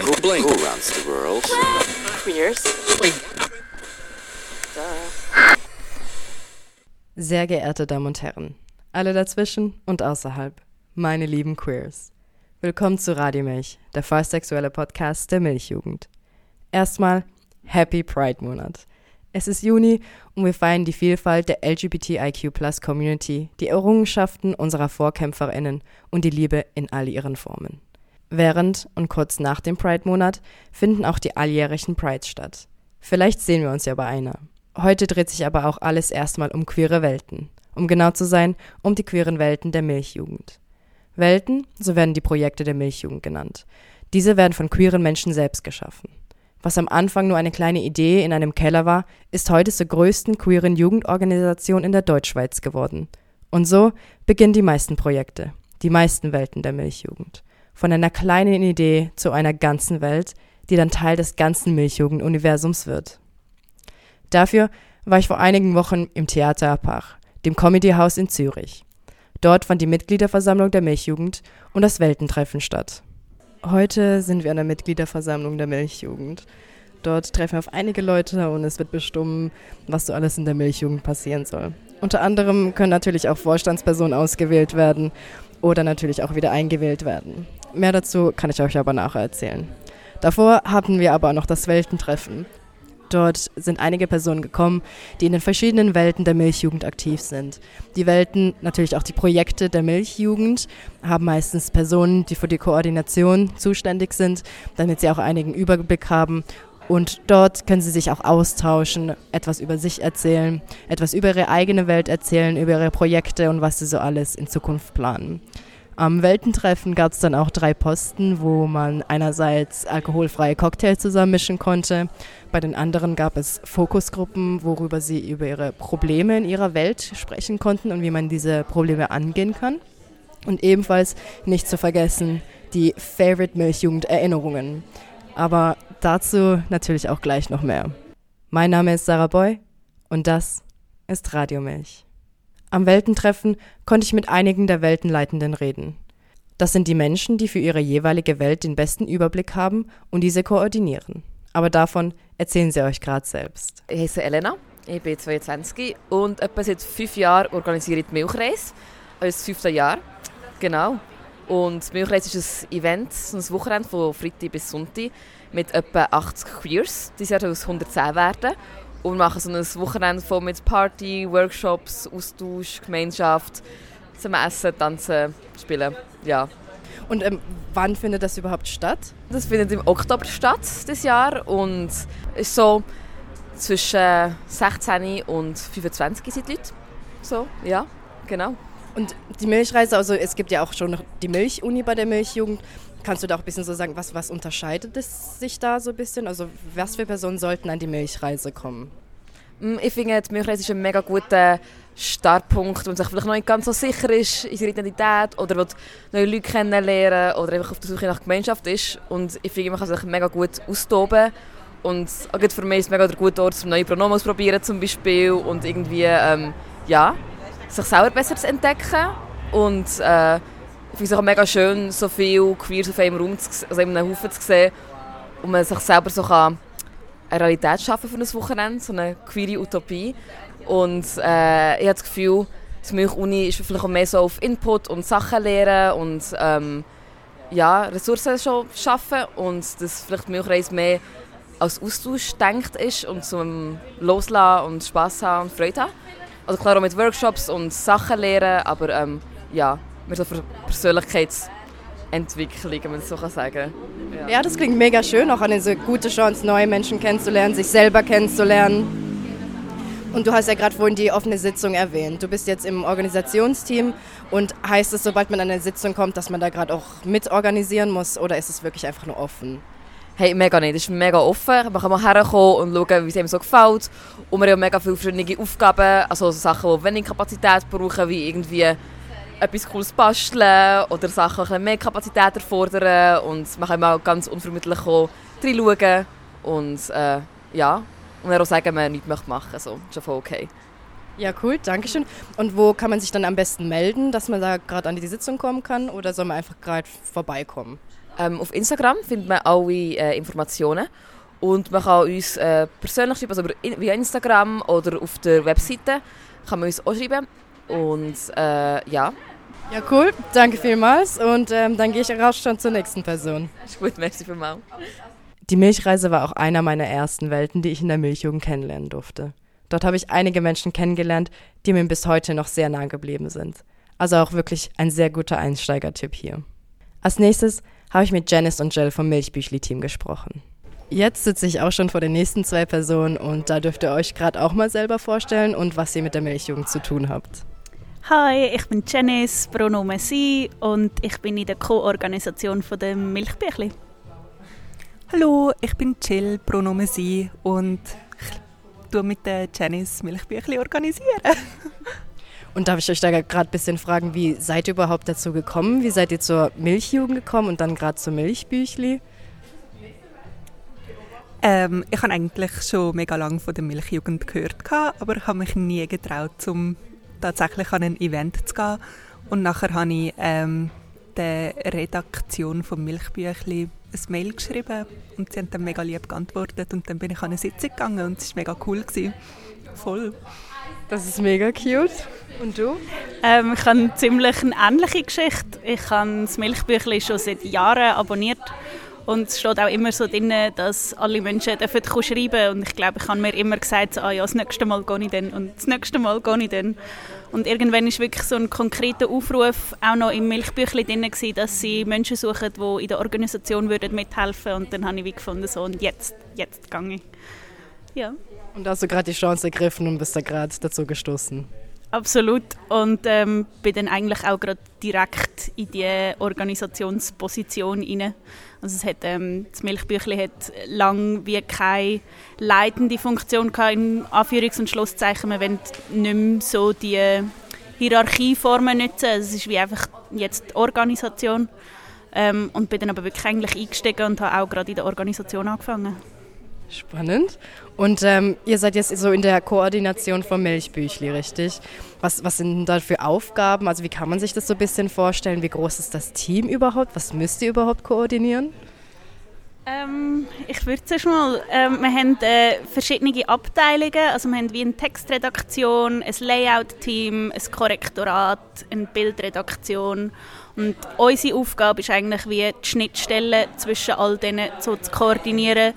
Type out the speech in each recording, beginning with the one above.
Lauren. Who, blink. Who runs the world? Queers. Sehr geehrte Damen und Herren, alle dazwischen und außerhalb, meine lieben Queers. Willkommen zu Radio Milch, der vollsexuelle Podcast der Milchjugend. Erstmal Happy Pride Monat. Es ist Juni und wir feiern die Vielfalt der LGBTIQ Community, die Errungenschaften unserer VorkämpferInnen und die Liebe in all ihren Formen. Während und kurz nach dem Pride-Monat finden auch die alljährlichen Prides statt. Vielleicht sehen wir uns ja bei einer. Heute dreht sich aber auch alles erstmal um queere Welten. Um genau zu sein, um die queeren Welten der Milchjugend. Welten, so werden die Projekte der Milchjugend genannt. Diese werden von queeren Menschen selbst geschaffen. Was am Anfang nur eine kleine Idee in einem Keller war, ist heute zur größten queeren Jugendorganisation in der Deutschschweiz geworden. Und so beginnen die meisten Projekte, die meisten Welten der Milchjugend. Von einer kleinen Idee zu einer ganzen Welt, die dann Teil des ganzen Milchjugenduniversums wird. Dafür war ich vor einigen Wochen im Theater Apach, dem Comedy-Haus in Zürich. Dort fand die Mitgliederversammlung der Milchjugend und das Weltentreffen statt. Heute sind wir an der Mitgliederversammlung der Milchjugend. Dort treffen wir auf einige Leute und es wird bestimmt, was so alles in der Milchjugend passieren soll. Unter anderem können natürlich auch Vorstandspersonen ausgewählt werden oder natürlich auch wieder eingewählt werden. Mehr dazu kann ich euch aber nachher erzählen. Davor hatten wir aber noch das Weltentreffen. Dort sind einige Personen gekommen, die in den verschiedenen Welten der Milchjugend aktiv sind. Die Welten, natürlich auch die Projekte der Milchjugend, haben meistens Personen, die für die Koordination zuständig sind, damit sie auch einigen Überblick haben. Und dort können sie sich auch austauschen, etwas über sich erzählen, etwas über ihre eigene Welt erzählen, über ihre Projekte und was sie so alles in Zukunft planen. Am Weltentreffen gab es dann auch drei Posten, wo man einerseits alkoholfreie Cocktails zusammenmischen konnte. Bei den anderen gab es Fokusgruppen, worüber sie über ihre Probleme in ihrer Welt sprechen konnten und wie man diese Probleme angehen kann. Und ebenfalls nicht zu vergessen die Favorite Milchjugend Erinnerungen. Aber dazu natürlich auch gleich noch mehr. Mein Name ist Sarah Boy und das ist Radio Milch. Am Weltentreffen konnte ich mit einigen der Weltenleitenden reden. Das sind die Menschen, die für ihre jeweilige Welt den besten Überblick haben und diese koordinieren. Aber davon erzählen sie euch gerade selbst. Ich heiße Elena, ich bin 22 und etwa seit fünf Jahren organisiere ich die Milchreise. Also das fünfte Jahr, genau. Und die Milchreise ist ein Event, ein Wochenende von Freitag bis Sonntag mit etwa 80 Queers. Dieses Jahr soll es 110 werden und machen so ein Wochenende voll mit Party, Workshops, Austausch, Gemeinschaft, zum Essen, Tanzen, Spielen. Ja. Und ähm, wann findet das überhaupt statt? Das findet im Oktober statt, das Jahr. Und ist so zwischen 16 und 25 sind die Leute. So, ja, genau. Und die Milchreise, also es gibt ja auch schon noch die Milchuni bei der Milchjugend. Kannst du da auch ein bisschen so sagen, was, was unterscheidet es sich da so ein bisschen? Also was für Personen sollten an die Milchreise kommen? Mm, ich finde, die Milchreise ist ein mega guter Startpunkt, wenn man sich vielleicht noch nicht ganz so sicher ist in seiner Identität oder neue Leute kennenlernen oder einfach auf der Suche nach Gemeinschaft ist. Und ich finde, man kann sich mega gut austoben. Und auch für mich ist es mega der gute Ort, um neue Pronomen auszuprobieren zum Beispiel und irgendwie, ähm, ja, sich selber besser zu entdecken. Und äh, ich finde es auch mega schön, so viel Queers auf einem Raum, zu, also in einem Haufen zu sehen und man sich selber so kann eine Realität schaffen für ein Wochenende, so eine queere Utopie. Und äh, ich habe das Gefühl, die Milch-Uni ist vielleicht auch mehr so auf Input und Sachen lernen und ähm, ja, Ressourcen schon schaffen und dass vielleicht die Milchreise mehr als Austausch denkt ist und zum Loslassen und Spass haben und Freude haben. Also klar auch mit Workshops und Sachen lernen, aber ähm, ja, mehr so für Persönlichkeitsentwicklung, wenn man so sagen kann. Ja. ja, das klingt mega schön, auch eine so gute Chance, neue Menschen kennenzulernen, sich selber kennenzulernen. Und du hast ja gerade vorhin die offene Sitzung erwähnt. Du bist jetzt im Organisationsteam und heißt es, sobald man an eine Sitzung kommt, dass man da gerade auch mitorganisieren muss oder ist es wirklich einfach nur offen? Hey, mega nicht. Es ist mega offen. Man kann mal herkommen und schauen, wie es einem so gefällt. Und wir haben mega viele verschiedene Aufgaben, also Sachen, die wenig Kapazität brauchen, wie irgendwie etwas Cooles basteln oder Sachen die mehr Kapazität erfordern. Und man kann auch ganz unvermittelt reinschauen und äh, ja, und dann auch sagen, man nichts machen möchte. So, ist schon voll okay. Ja, cool, danke schön. Und wo kann man sich dann am besten melden, dass man da gerade an die Sitzung kommen kann oder soll man einfach gerade vorbeikommen? Ähm, auf Instagram findet man alle äh, Informationen und man kann uns äh, persönlich schreiben, also via Instagram oder auf der Webseite kann man uns auch schreiben und äh, ja. Ja, cool, danke vielmals und ähm, dann gehe ich raus schon zur nächsten Person. Gut, merci vielmals. Die Milchreise war auch einer meiner ersten Welten, die ich in der Milchjugend kennenlernen durfte. Dort habe ich einige Menschen kennengelernt, die mir bis heute noch sehr nahe geblieben sind. Also auch wirklich ein sehr guter Einsteigertipp hier. Als nächstes habe ich mit Janice und Jill vom Milchbüchli-Team gesprochen. Jetzt sitze ich auch schon vor den nächsten zwei Personen und da dürft ihr euch gerade auch mal selber vorstellen und was ihr mit der Milchjugend zu tun habt. Hi, ich bin Janice, Pronomen Sie und ich bin in der Co-Organisation der Milchbüchli. Hallo, ich bin Jill, Pronomen Sie und ich mit der Janice Milchbüchli organisieren. Und darf ich euch da gerade ein bisschen fragen, wie seid ihr überhaupt dazu gekommen? Wie seid ihr zur Milchjugend gekommen und dann gerade zur Milchbüchli? Ähm, ich habe eigentlich schon mega lange von der Milchjugend gehört, aber habe mich nie getraut, um tatsächlich an ein Event zu gehen. Und nachher habe ich ähm, der Redaktion vom Milchbüchli ein Mail geschrieben und sie haben dann mega lieb geantwortet und dann bin ich an eine Sitzung gegangen und es war mega cool. Gewesen. Voll. Das ist mega cute. Und du? Ähm, ich habe ziemlich eine ähnliche Geschichte. Ich habe das Milchbüchlein schon seit Jahren abonniert und es steht auch immer so drin, dass alle Menschen dürfen schreiben dürfen. Und ich glaube, ich habe mir immer gesagt, ah ja, das nächste Mal gehe ich dann und das nächste Mal gehe ich dann. Und irgendwann ist wirklich so ein konkreter Aufruf auch noch im Milchbüchlein drin gewesen, dass sie Menschen suchen, die in der Organisation würden mithelfen Und dann habe ich wie gefunden, so und jetzt, jetzt gehe ich. Ja. Und hast du gerade die Chance ergriffen und bist da gerade dazu gestoßen? Absolut. Und ähm, bin dann eigentlich auch gerade direkt in die Organisationsposition hinein. Also es hat, ähm, das Milchbüchli hat lange wie keine leitende Funktion gehabt, in Anführungs- und Schlusszeichen. Wir wollen nicht mehr so die Hierarchieformen nutzen. Es ist wie einfach jetzt die Organisation. Ähm, und bin dann aber wirklich eigentlich eingestiegen und habe auch gerade in der Organisation angefangen. Spannend. Und ähm, ihr seid jetzt so in der Koordination vom Milchbüchli, richtig? Was, was sind da für Aufgaben? Also wie kann man sich das so ein bisschen vorstellen? Wie groß ist das Team überhaupt? Was müsst ihr überhaupt koordinieren? Ähm, ich würde zuerst mal, ähm, wir haben äh, verschiedene Abteilungen, also wir haben wie eine Textredaktion, ein Layout-Team, ein Korrektorat, eine Bildredaktion und unsere Aufgabe ist eigentlich wie die Schnittstelle zwischen all denen so zu koordinieren,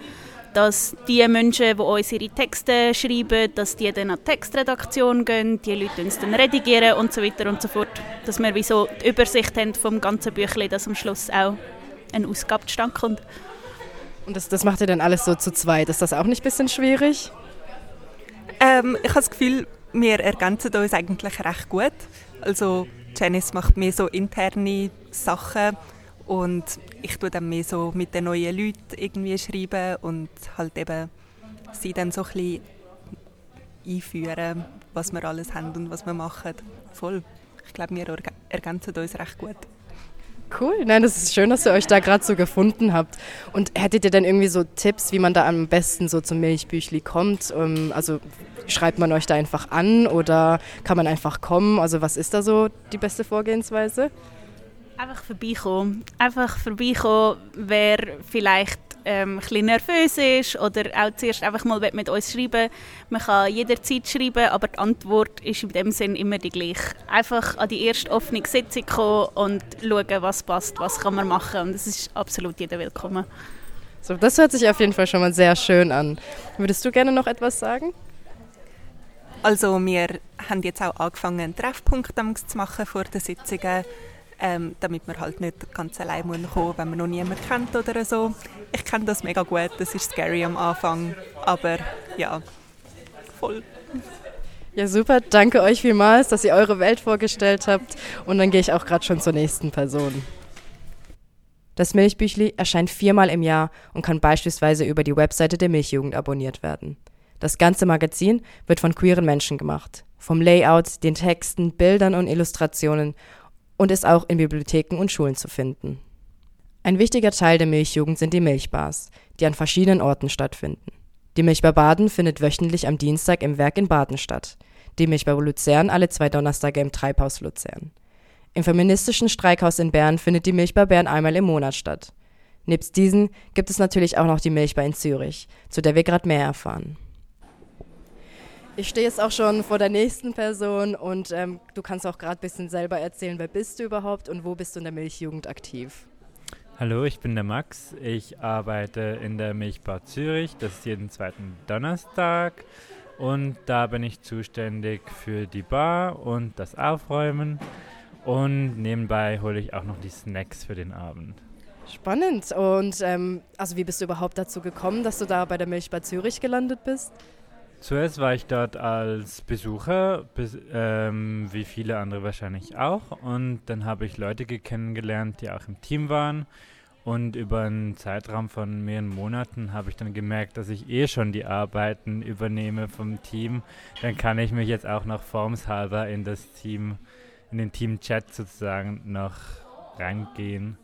dass die Menschen, die uns ihre Texte schreiben, dass die dann an die Textredaktion gehen, die Leute uns dann redigieren und so weiter und so fort. Dass wir wie so die Übersicht haben vom ganzen Büchlein, dass am Schluss auch eine Ausgabe zustande kommt. Und das, das macht ihr dann alles so zu zweit. Ist das auch nicht ein bisschen schwierig? Ähm, ich habe das Gefühl, wir ergänzen uns eigentlich recht gut. Also Janice macht mehr so interne Sachen und ich tue dann mehr so mit den neuen Leuten irgendwie schreiben und halt eben sie dann so ein bisschen einführen, was wir alles haben und was wir machen. Voll. Ich glaube, wir ergänzen uns recht gut. Cool, nein, das ist schön, dass ihr euch da gerade so gefunden habt. Und hättet ihr denn irgendwie so Tipps, wie man da am besten so zum Milchbüchli kommt? Ähm, also schreibt man euch da einfach an oder kann man einfach kommen? Also was ist da so die beste Vorgehensweise? Einfach vorbeikommen. Einfach vorbeikommen, wer vielleicht ähm, ein bisschen nervös ist oder auch zuerst einfach mal mit uns schreiben Man kann jederzeit schreiben, aber die Antwort ist in dem Sinn immer die gleiche. Einfach an die erste offene Sitzung kommen und schauen, was passt, was kann man machen. Und es ist absolut jeder willkommen. So, das hört sich auf jeden Fall schon mal sehr schön an. Würdest du gerne noch etwas sagen? Also wir haben jetzt auch angefangen, einen Treffpunkt zu machen vor den Sitzungen ähm, damit man halt nicht ganz allein kommen muss, wenn man noch niemanden kennt oder so. Ich kenne das mega gut, das ist scary am Anfang, aber ja, voll. Ja, super. Danke euch vielmals, dass ihr eure Welt vorgestellt habt. Und dann gehe ich auch gerade schon zur nächsten Person. Das Milchbüchli erscheint viermal im Jahr und kann beispielsweise über die Webseite der Milchjugend abonniert werden. Das ganze Magazin wird von queeren Menschen gemacht. Vom Layout, den Texten, Bildern und Illustrationen und ist auch in Bibliotheken und Schulen zu finden. Ein wichtiger Teil der Milchjugend sind die Milchbars, die an verschiedenen Orten stattfinden. Die Milchbar Baden findet wöchentlich am Dienstag im Werk in Baden statt. die Milchbar Luzern alle zwei Donnerstage im Treibhaus Luzern. Im feministischen Streikhaus in Bern findet die Milchbar Bern einmal im Monat statt. Nebst diesen gibt es natürlich auch noch die Milchbar in Zürich, zu der wir gerade mehr erfahren. Ich stehe jetzt auch schon vor der nächsten Person und ähm, du kannst auch gerade ein bisschen selber erzählen, wer bist du überhaupt und wo bist du in der Milchjugend aktiv? Hallo, ich bin der Max. Ich arbeite in der Milchbar Zürich. Das ist jeden zweiten Donnerstag. Und da bin ich zuständig für die Bar und das Aufräumen. Und nebenbei hole ich auch noch die Snacks für den Abend. Spannend. Und ähm, also wie bist du überhaupt dazu gekommen, dass du da bei der Milchbar Zürich gelandet bist? Zuerst war ich dort als Besucher, bis, ähm, wie viele andere wahrscheinlich auch. Und dann habe ich Leute kennengelernt, die auch im Team waren. Und über einen Zeitraum von mehreren Monaten habe ich dann gemerkt, dass ich eh schon die Arbeiten übernehme vom Team. Dann kann ich mich jetzt auch noch formshalber in das Team, in den Team-Chat sozusagen noch reingehen.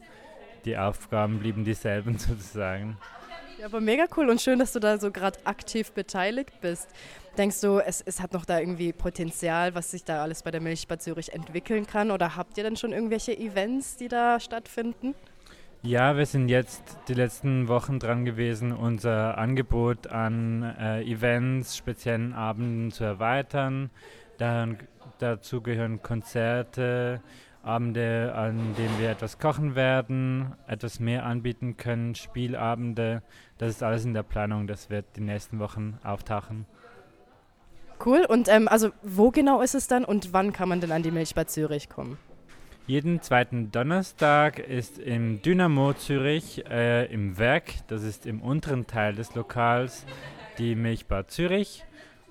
Die Aufgaben blieben dieselben sozusagen. Ja, aber mega cool und schön, dass du da so gerade aktiv beteiligt bist. Denkst du, es, es hat noch da irgendwie Potenzial, was sich da alles bei der Milchbar Zürich entwickeln kann? Oder habt ihr denn schon irgendwelche Events, die da stattfinden? Ja, wir sind jetzt die letzten Wochen dran gewesen, unser Angebot an äh, Events, speziellen Abenden zu erweitern. Dann, dazu gehören Konzerte, Abende, an denen wir etwas kochen werden, etwas mehr anbieten können, Spielabende. Das ist alles in der Planung, das wird die nächsten Wochen auftauchen. Cool, und ähm, also wo genau ist es dann und wann kann man denn an die Milchbar Zürich kommen? Jeden zweiten Donnerstag ist im Dynamo Zürich äh, im Werk, das ist im unteren Teil des Lokals, die Milchbar Zürich.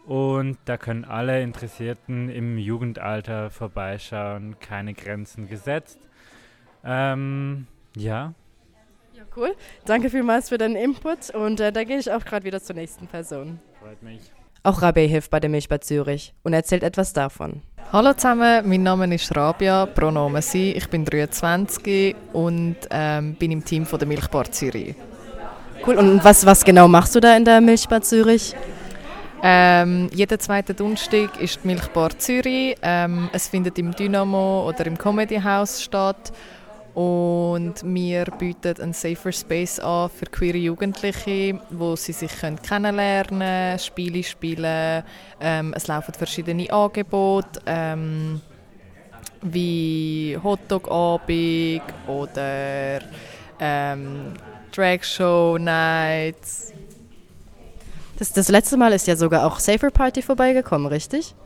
Und da können alle Interessierten im Jugendalter vorbeischauen, keine Grenzen gesetzt. Ähm, ja. Ja, cool. Danke vielmals für deinen Input und äh, da gehe ich auch gerade wieder zur nächsten Person. Freut mich. Auch Rabia hilft bei der Milchbar Zürich und erzählt etwas davon. Hallo zusammen, mein Name ist Rabia, Pronomen sie. Ich bin 23 und ähm, bin im Team von der Milchbar Zürich. Cool, und was, was genau machst du da in der Milchbar Zürich? Ähm, jeden zweiten Donnerstag ist die Milchbar Zürich. Ähm, es findet im Dynamo oder im Comedy House statt. Und wir bieten einen Safer Space an für queere Jugendliche, wo sie sich kennenlernen können, Spiele spielen. Ähm, es laufen verschiedene Angebote, ähm, wie Hotdog-Abend oder ähm, Drag Show Nights. Das, das letzte Mal ist ja sogar auch Safer Party vorbeigekommen, richtig?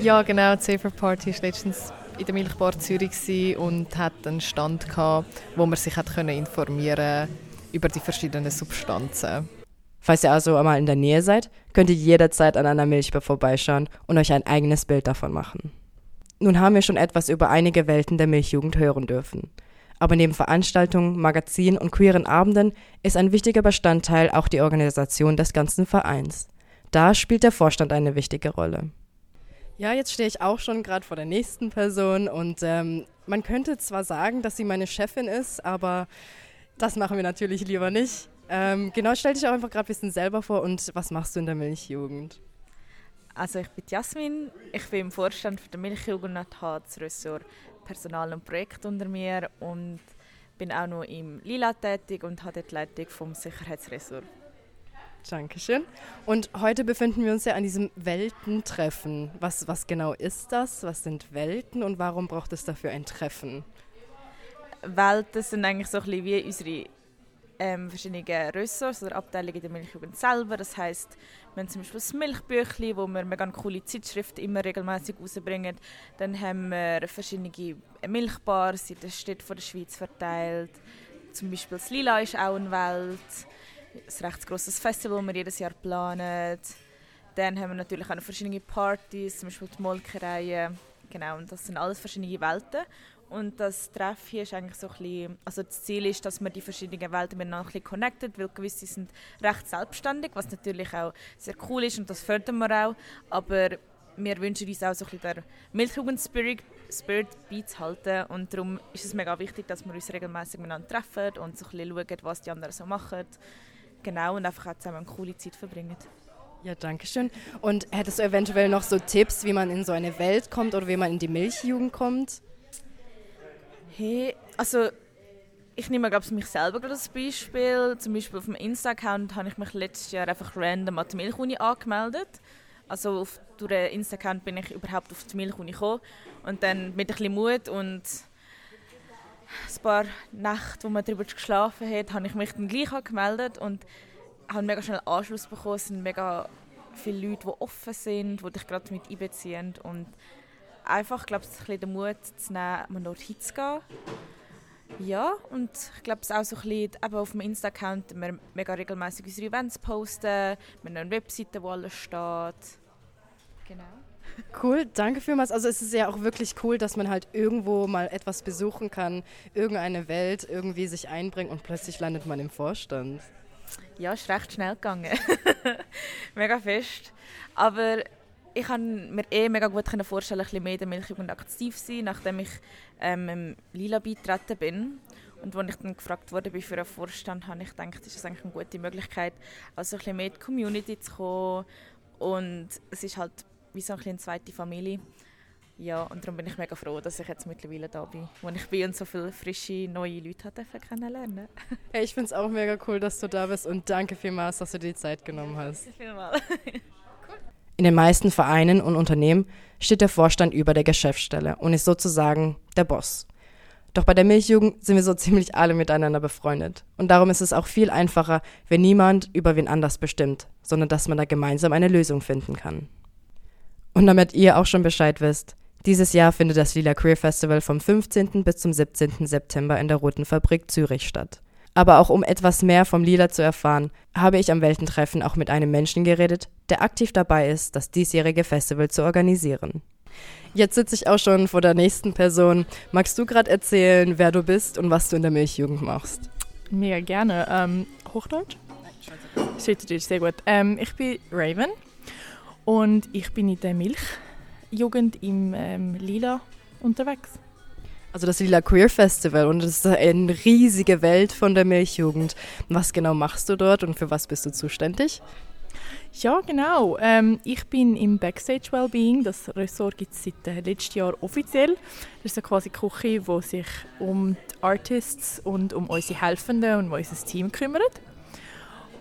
Ja, genau. Die Safer Party ist letztens in der Milchbar Zürich und hat einen Stand gehabt, wo man sich hat können informieren über die verschiedenen Substanzen. Falls ihr also einmal in der Nähe seid, könnt ihr jederzeit an einer Milchbar vorbeischauen und euch ein eigenes Bild davon machen. Nun haben wir schon etwas über einige Welten der Milchjugend hören dürfen. Aber neben Veranstaltungen, Magazinen und queeren Abenden ist ein wichtiger Bestandteil auch die Organisation des ganzen Vereins. Da spielt der Vorstand eine wichtige Rolle. Ja, jetzt stehe ich auch schon gerade vor der nächsten Person und ähm, man könnte zwar sagen, dass sie meine Chefin ist, aber das machen wir natürlich lieber nicht. Ähm, genau, stell dich auch einfach gerade ein bisschen selber vor und was machst du in der Milchjugend? Also ich bin Jasmin, ich bin im Vorstand der Milchjugend und habe das Ressort Personal und Projekt unter mir und bin auch noch im Lila tätig und habe die Leitung vom Sicherheitsressort. Dankeschön. Und heute befinden wir uns ja an diesem Weltentreffen. Was, was genau ist das? Was sind Welten und warum braucht es dafür ein Treffen? Welten sind eigentlich so ein bisschen wie unsere ähm, verschiedene Ressorts oder Abteilungen der Milchjugend selber. Das heißt, wir haben zum Beispiel das Milchbüchli, wo wir mega coole Zeitschriften immer regelmäßig rausbringen. Dann haben wir verschiedene Milchbars in der Stadt von der Schweiz verteilt. Zum Beispiel das Lila ist auch eine Welt ein recht grosses Festival, das wir jedes Jahr planen. Dann haben wir natürlich auch noch verschiedene Partys, zum Beispiel die Molkereien. Genau, und das sind alles verschiedene Welten. Und das Treff hier ist eigentlich so ein bisschen, also das Ziel ist, dass man die verschiedenen Welten miteinander ein bisschen connected, weil gewisse sind recht selbstständig, was natürlich auch sehr cool ist und das fördern wir auch. Aber wir wünschen uns auch so ein bisschen der Milchjugend-Spirit Spirit beizuhalten und darum ist es mega wichtig, dass wir uns regelmäßig miteinander treffen und so ein bisschen schauen, was die anderen so machen genau und einfach auch zusammen eine coole Zeit verbringen. Ja, danke schön. Und hättest du eventuell noch so Tipps, wie man in so eine Welt kommt oder wie man in die Milchjugend kommt? Hey, also ich nehme glaube mich selber als Beispiel. Zum Beispiel auf dem Insta-Account habe ich mich letztes Jahr einfach random an die Milchuni angemeldet. Also auf, durch den Insta-Account bin ich überhaupt auf die Milchuni gekommen. Und dann mit ein bisschen Mut und ein paar Nächte, wo man darüber geschlafen hat, habe ich mich dann gleich angemeldet und habe mega schnell Anschluss bekommen. Es sind mega viele Leute, die offen sind, die dich gerade mit einbeziehen und einfach, glaube ich, ein den Mut zu nehmen, mal dort hinzugehen. Ja, und ich glaube, es auch so ein bisschen, eben auf dem Insta-Account, wir mega regelmäßig unsere Events posten, wir haben eine Webseite, wo alles steht. Genau. Cool, danke vielmals. Also es ist ja auch wirklich cool, dass man halt irgendwo mal etwas besuchen kann, irgendeine Welt irgendwie sich einbringt und plötzlich landet man im Vorstand. Ja, ist recht schnell gegangen. mega fest. Aber ich kann mir eh mega gut vorstellen, ein bisschen mehr in der Milchjugend aktiv zu sein, nachdem ich ähm, im Lila beitreten bin. Und als ich dann gefragt wurde für einen Vorstand, habe ich gedacht, ist das eigentlich eine gute Möglichkeit, also ein bisschen mehr in die Community zu kommen. Und es ist halt wie so ein bisschen eine zweite Familie. Ja, und darum bin ich mega froh, dass ich jetzt mittlerweile da bin, wo ich bin und so viele frische, neue Leute kennenlernen hey, Ich finde es auch mega cool, dass du da bist und danke vielmals, dass du dir die Zeit genommen hast. Vielmals. In den meisten Vereinen und Unternehmen steht der Vorstand über der Geschäftsstelle und ist sozusagen der Boss. Doch bei der Milchjugend sind wir so ziemlich alle miteinander befreundet. Und darum ist es auch viel einfacher, wenn niemand über wen anders bestimmt, sondern dass man da gemeinsam eine Lösung finden kann. Und damit ihr auch schon Bescheid wisst, dieses Jahr findet das Lila Queer Festival vom 15. bis zum 17. September in der Roten Fabrik Zürich statt. Aber auch um etwas mehr vom Lila zu erfahren, habe ich am Weltentreffen auch mit einem Menschen geredet, der aktiv dabei ist, das diesjährige Festival zu organisieren. Jetzt sitze ich auch schon vor der nächsten Person. Magst du gerade erzählen, wer du bist und was du in der Milchjugend machst? Mega gerne. Ähm, Hochdeutsch? Schweizerdeutsch, sehr gut. Ähm, ich bin Raven und ich bin in der Milch Jugend im ähm, Lila unterwegs. Also das Lila Queer Festival und das ist eine riesige Welt von der Milchjugend. Was genau machst du dort und für was bist du zuständig? Ja, genau. Ähm, ich bin im Backstage Wellbeing. Das Ressort gibt es seit äh, letztem Jahr offiziell. Das ist quasi die Küche, die sich um die Artists und um unsere Helfenden und unser Team kümmert.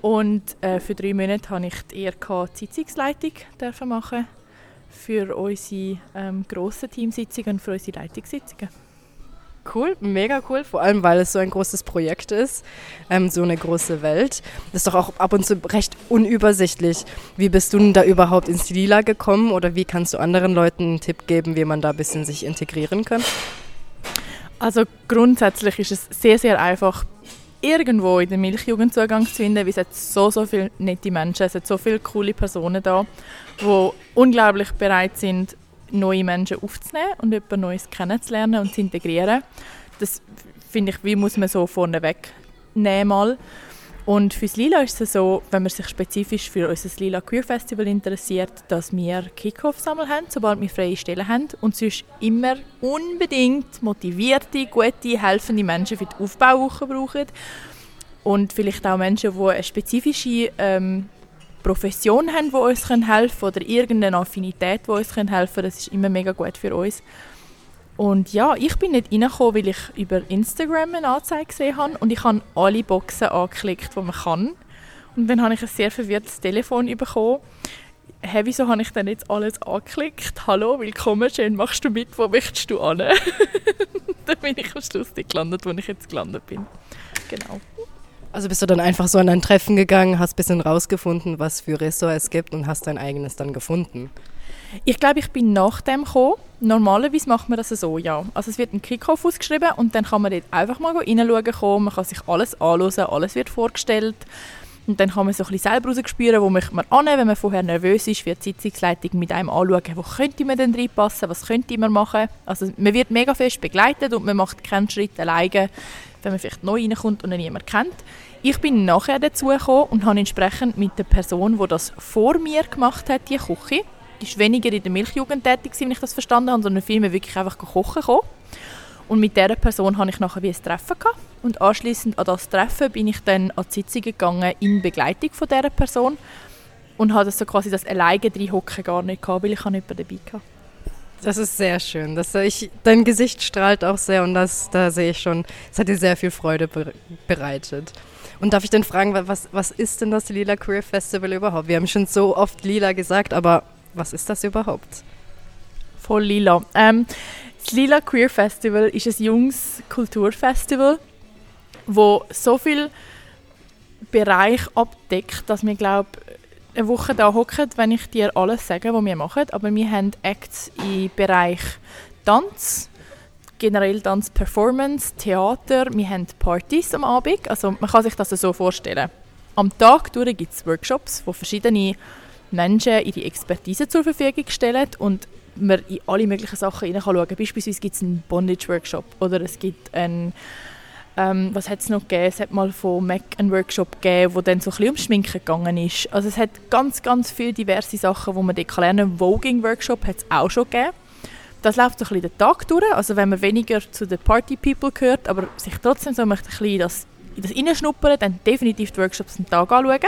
Und äh, für drei Monate habe ich die ERK Sitzungsleitung machen für unsere ähm, grossen Teamsitzungen und für unsere Leitungssitzungen. Cool, mega cool, vor allem weil es so ein großes Projekt ist, ähm, so eine große Welt. Das ist doch auch ab und zu recht unübersichtlich. Wie bist du denn da überhaupt ins Lila gekommen oder wie kannst du anderen Leuten einen Tipp geben, wie man da ein bisschen sich integrieren kann? Also grundsätzlich ist es sehr, sehr einfach, irgendwo in der Milchjugend Zugang zu finden, weil es hat so, so viele nette Menschen, es hat so viele coole Personen da, die unglaublich bereit sind, neue Menschen aufzunehmen und etwas Neues kennenzulernen und zu integrieren. Das finde ich, wie muss man so vorneweg nehmen mal. Und fürs Lila ist es so, wenn man sich spezifisch für unser Lila Queer Festival interessiert, dass wir Kick-Off-Sammel haben, sobald wir freie Stellen haben und sonst immer unbedingt motivierte, gute, helfende Menschen für die Aufbauwoche brauchen und vielleicht auch Menschen, die eine spezifische ähm, Profession haben, die uns helfen können oder irgendeine Affinität, die uns helfen können. Das ist immer mega gut für uns. Und ja, ich bin nicht reingekommen, weil ich über Instagram eine Anzeige gesehen habe und ich habe alle Boxen angeklickt, die man kann. Und dann habe ich ein sehr verwirrtes Telefon bekommen. Hey, wieso habe ich denn jetzt alles angeklickt? Hallo, willkommen, schön, machst du mit, wo möchtest du an? dann bin ich am Schluss gelandet, wo ich jetzt gelandet bin. Genau. Also bist du dann einfach so an ein Treffen gegangen, hast ein bisschen rausgefunden, was für Ressort es gibt und hast dein eigenes dann gefunden? Ich glaube, ich bin nach dem gekommen. Normalerweise macht man das so, ja. Also es wird ein Kickoff ausgeschrieben und dann kann man dort einfach mal reinschauen. Man kann sich alles anschauen, alles wird vorgestellt. Und dann kann man so ein bisschen selber rausspüren, wo möchte man an, wenn man vorher nervös ist, wird die Sitzungsleitung mit einem anschauen, wo könnte man denn reinpassen, was könnte man machen. Also man wird mega fest begleitet und man macht keinen Schritt alleine, wenn man vielleicht neu reinkommt und niemand kennt. Ich bin nachher dazu und habe entsprechend mit der Person, die das vor mir gemacht hat, die Küche, die ist weniger in der Milchjugend tätig, wenn ich das verstanden habe, sondern vielmehr wirklich einfach kochen gekommen. Und mit dieser Person hatte ich nachher wie ein Treffen gehabt. Und anschließend an das Treffen bin ich dann an die Sitzung gegangen in Begleitung von dieser Person. und hatte so quasi das alleine hocken gar nicht gehabt, weil ich habe jemanden dabei hatte. Das ist sehr schön. Das, ich, dein Gesicht strahlt auch sehr und das, da sehe ich schon, es hat dir sehr viel Freude bereitet. Und darf ich denn fragen, was, was ist denn das Lila Queer Festival überhaupt? Wir haben schon so oft Lila gesagt, aber was ist das überhaupt? Voll lila. Ähm, das Lila Queer Festival ist ein junges Kulturfestival, wo so viel Bereich abdeckt, dass wir glaube eine Woche da hocken, wenn ich dir alles sage, was wir machen. Aber wir haben Acts im Bereich Tanz, generell Tanz, Performance, Theater. Wir haben Partys am Abend. Also man kann sich das so vorstellen. Am Tag gibt es Workshops, wo verschiedene Menschen ihre Expertise zur Verfügung stellen und man in alle möglichen Sachen hinein kann. Beispielsweise gibt es einen Bondage-Workshop oder es gibt einen ähm, was hat es noch gegeben? Es hat mal von Mac einen Workshop gegeben, wo dann so ein bisschen um Schminken gegangen ist. Also es hat ganz, ganz viele diverse Sachen, die man dort lernen kann. Voging-Workshop hat es auch schon gegeben. Das läuft so ein bisschen den Tag durch. Also wenn man weniger zu den Party-People gehört, aber sich trotzdem so möchte ein bisschen das, in das reinschnuppern, dann definitiv die Workshops am Tag anschauen.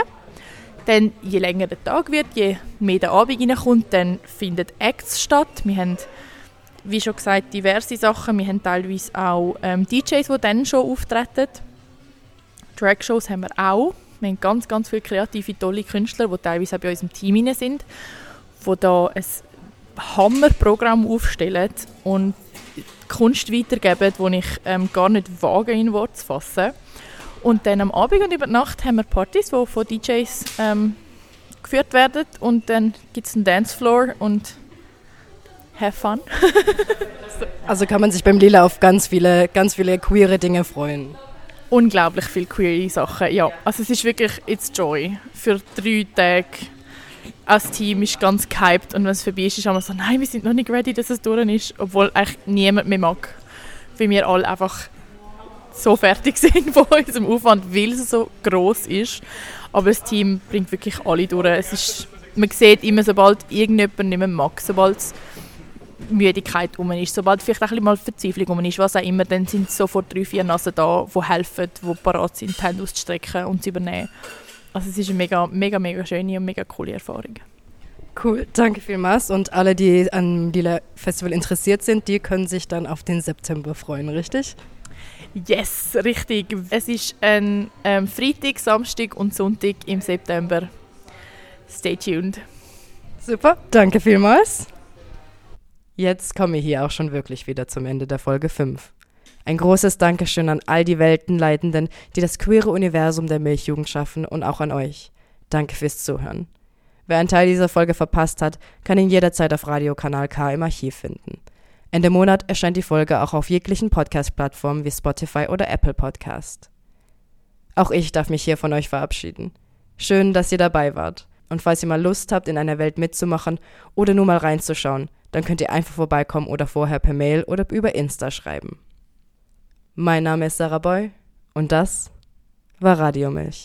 Dann, je länger der Tag wird, je mehr der Abend reinkommt, dann findet Acts statt. Wir haben wie schon gesagt, diverse Sachen. Wir haben teilweise auch ähm, DJs, die dann schon auftreten. Drag-Shows haben wir auch. Wir haben ganz, ganz viele kreative, tolle Künstler, die teilweise auch bei uns im Team sind, die da ein Hammerprogramm aufstellen und Kunst weitergeben, die ich ähm, gar nicht wage, in Worte zu fassen. Und dann am Abend und über Nacht haben wir Partys, die von DJs ähm, geführt werden und dann gibt es einen Dancefloor und have fun. also kann man sich beim Lila auf ganz viele, ganz viele queere Dinge freuen. Unglaublich viele queere Sachen, ja. Also es ist wirklich, it's joy. Für drei Tage als Team ist ganz gehypt und wenn es vorbei ist, ist man so, nein, wir sind noch nicht ready, dass es durch ist, obwohl eigentlich niemand mehr mag, weil wir alle einfach so fertig sind von unserem Aufwand, weil es so groß ist. Aber das Team bringt wirklich alle durch. Es ist, man sieht immer, sobald irgendjemand nicht mehr mag, sobald Müdigkeit um ist, sobald vielleicht bisschen mal Verzweiflung um ist, was auch immer, dann sind sofort drei, vier Nasen da, die helfen, die parat sind, die Hände auszustrecken und zu übernehmen. Also es ist eine mega, mega, mega schöne und mega coole Erfahrung. Cool, danke vielmals. Und alle, die an Lila Festival interessiert sind, die können sich dann auf den September freuen, richtig? Yes, richtig. Es ist ein ähm, Freitag, Samstag und Sonntag im September. Stay tuned. Super, danke vielmals. Jetzt kommen wir hier auch schon wirklich wieder zum Ende der Folge 5. Ein großes Dankeschön an all die Weltenleitenden, die das queere Universum der Milchjugend schaffen und auch an euch. Danke fürs Zuhören. Wer einen Teil dieser Folge verpasst hat, kann ihn jederzeit auf Radiokanal K im Archiv finden. Ende Monat erscheint die Folge auch auf jeglichen Podcast-Plattformen wie Spotify oder Apple Podcast. Auch ich darf mich hier von euch verabschieden. Schön, dass ihr dabei wart. Und falls ihr mal Lust habt, in einer Welt mitzumachen oder nur mal reinzuschauen, dann könnt ihr einfach vorbeikommen oder vorher per Mail oder über Insta schreiben. Mein Name ist Sarah Boy und das war Radio Milch.